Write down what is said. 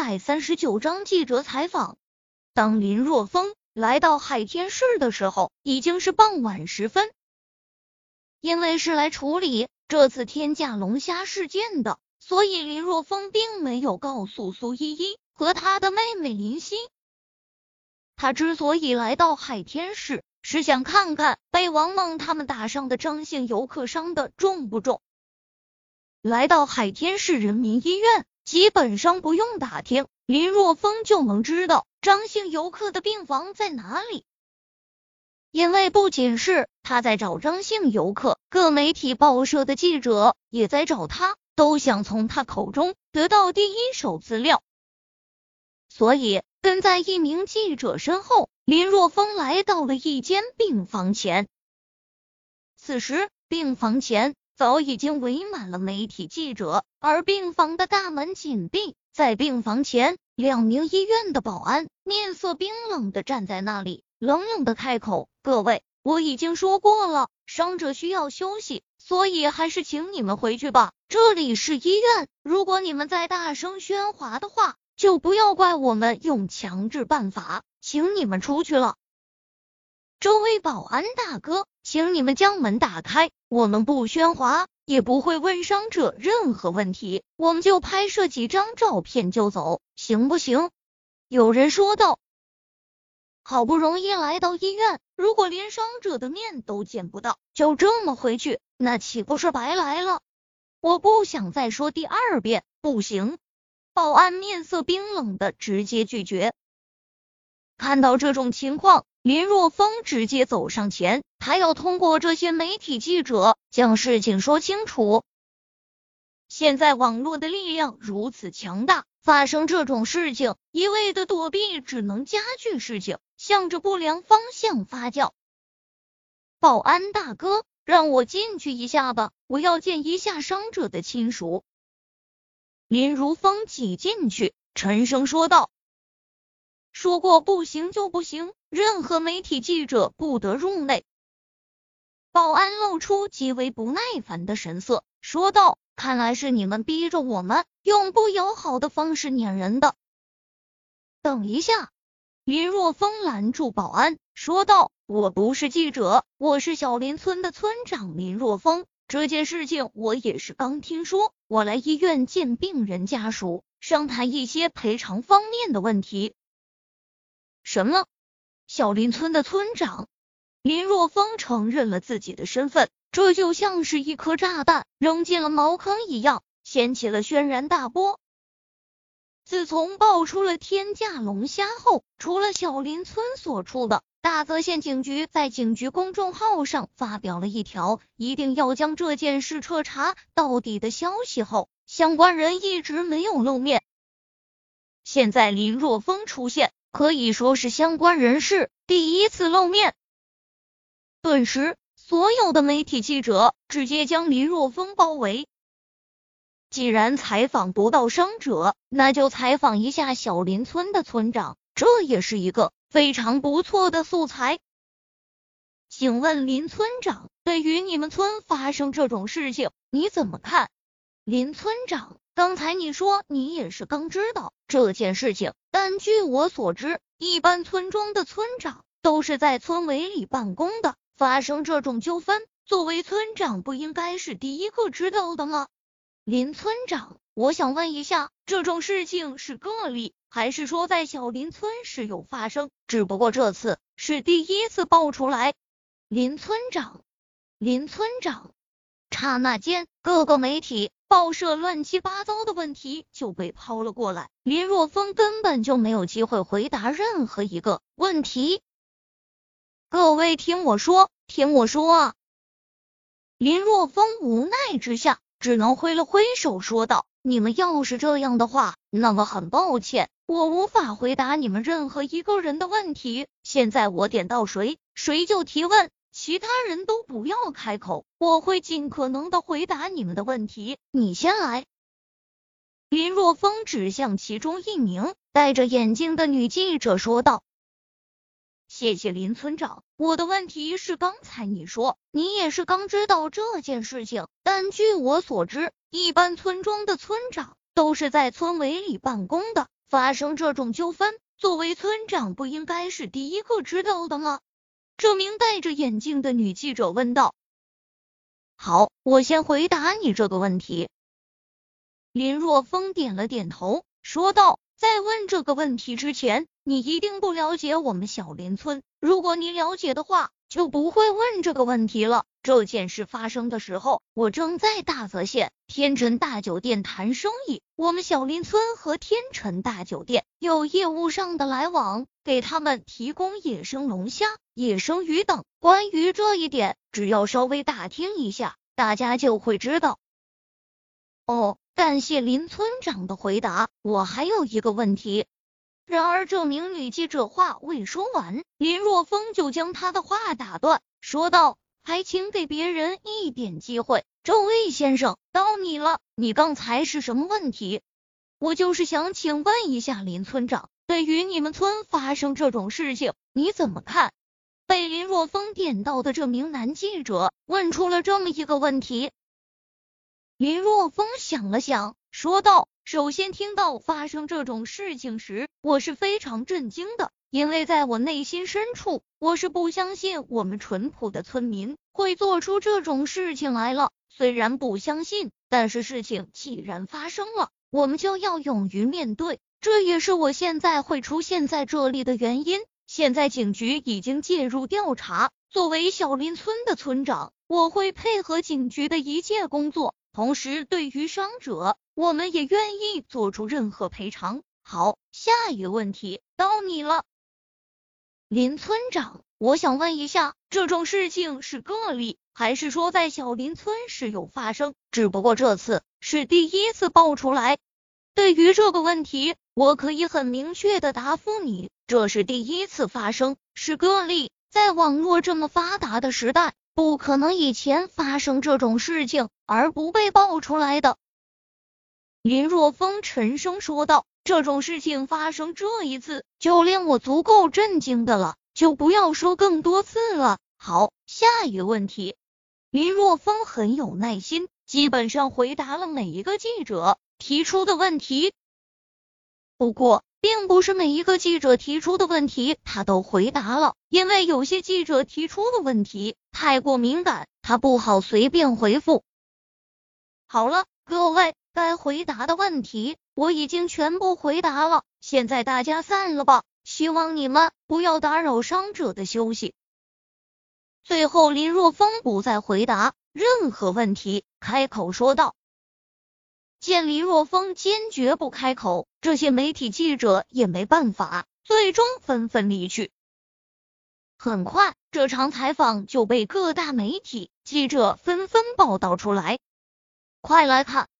百三十九章记者采访。当林若风来到海天市的时候，已经是傍晚时分。因为是来处理这次天价龙虾事件的，所以林若风并没有告诉苏依依和她的妹妹林夕。他之所以来到海天市，是想看看被王梦他们打伤的张姓游客伤的重不重。来到海天市人民医院，基本上不用打听，林若风就能知道张姓游客的病房在哪里。因为不仅是他在找张姓游客，各媒体报社的记者也在找他，都想从他口中得到第一手资料。所以跟在一名记者身后，林若风来到了一间病房前。此时，病房前。早已经围满了媒体记者，而病房的大门紧闭。在病房前，两名医院的保安面色冰冷的站在那里，冷冷的开口：“各位，我已经说过了，伤者需要休息，所以还是请你们回去吧。这里是医院，如果你们再大声喧哗的话，就不要怪我们用强制办法，请你们出去了。”这位保安大哥，请你们将门打开。我们不喧哗，也不会问伤者任何问题，我们就拍摄几张照片就走，行不行？有人说道。好不容易来到医院，如果连伤者的面都见不到，就这么回去，那岂不是白来了？我不想再说第二遍，不行。保安面色冰冷的直接拒绝。看到这种情况。林若风直接走上前，他要通过这些媒体记者将事情说清楚。现在网络的力量如此强大，发生这种事情，一味的躲避只能加剧事情，向着不良方向发酵。保安大哥，让我进去一下吧，我要见一下伤者的亲属。林如风挤进去，沉声说道。说过不行就不行，任何媒体记者不得入内。保安露出极为不耐烦的神色，说道：“看来是你们逼着我们用不友好的方式撵人的。”等一下，林若风拦住保安，说道：“我不是记者，我是小林村的村长林若风。这件事情我也是刚听说，我来医院见病人家属，商谈一些赔偿方面的问题。”什么？小林村的村长林若风承认了自己的身份，这就像是一颗炸弹扔进了茅坑一样，掀起了轩然大波。自从爆出了天价龙虾后，除了小林村所处的大泽县警局在警局公众号上发表了一条一定要将这件事彻查到底的消息后，相关人一直没有露面。现在林若风出现。可以说是相关人士第一次露面，顿时所有的媒体记者直接将林若风包围。既然采访不到伤者，那就采访一下小林村的村长，这也是一个非常不错的素材。请问林村长，对于你们村发生这种事情，你怎么看？林村长。刚才你说你也是刚知道这件事情，但据我所知，一般村庄的村长都是在村委里办公的。发生这种纠纷，作为村长不应该是第一个知道的吗？林村长，我想问一下，这种事情是个例，还是说在小林村时有发生？只不过这次是第一次爆出来。林村长，林村长。刹那间，各个媒体、报社乱七八糟的问题就被抛了过来。林若风根本就没有机会回答任何一个问题。各位听我说，听我说！林若风无奈之下，只能挥了挥手说道：“你们要是这样的话，那么很抱歉，我无法回答你们任何一个人的问题。现在我点到谁，谁就提问。”其他人都不要开口，我会尽可能的回答你们的问题。你先来。林若风指向其中一名戴着眼镜的女记者说道：“谢谢林村长，我的问题是，刚才你说你也是刚知道这件事情，但据我所知，一般村庄的村长都是在村委里办公的。发生这种纠纷，作为村长不应该是第一个知道的吗？这名戴着眼镜的女记者问道。好，我先回答你这个问题。林若风点了点头，说道：“在问这个问题之前，你一定不了解我们小林村。如果你了解的话，就不会问这个问题了。这件事发生的时候，我正在大泽县天辰大酒店谈生意。我们小林村和天辰大酒店有业务上的来往，给他们提供野生龙虾、野生鱼等。关于这一点，只要稍微打听一下，大家就会知道。”哦。感谢林村长的回答，我还有一个问题。然而，这名女记者话未说完，林若风就将她的话打断，说道：“还请给别人一点机会。”这位先生，到你了，你刚才是什么问题？我就是想请问一下林村长，对于你们村发生这种事情，你怎么看？被林若风点到的这名男记者问出了这么一个问题。林若风想了想，说道：“首先听到发生这种事情时，我是非常震惊的，因为在我内心深处，我是不相信我们淳朴的村民会做出这种事情来了。虽然不相信，但是事情既然发生了，我们就要勇于面对。这也是我现在会出现在这里的原因。现在警局已经介入调查，作为小林村的村长，我会配合警局的一切工作。”同时，对于伤者，我们也愿意做出任何赔偿。好，下一个问题到你了，林村长，我想问一下，这种事情是个例，还是说在小林村时有发生？只不过这次是第一次爆出来。对于这个问题，我可以很明确的答复你，这是第一次发生，是个例。在网络这么发达的时代。不可能以前发生这种事情而不被爆出来的。林若风沉声说道：“这种事情发生这一次就令我足够震惊的了，就不要说更多次了。”好，下一个问题。林若风很有耐心，基本上回答了每一个记者提出的问题。不过，并不是每一个记者提出的问题他都回答了，因为有些记者提出的问题太过敏感，他不好随便回复。好了，各位，该回答的问题我已经全部回答了，现在大家散了吧，希望你们不要打扰伤者的休息。最后，林若风不再回答任何问题，开口说道。见林若风坚决不开口，这些媒体记者也没办法，最终纷纷离去。很快，这场采访就被各大媒体记者纷纷报道出来。快来看，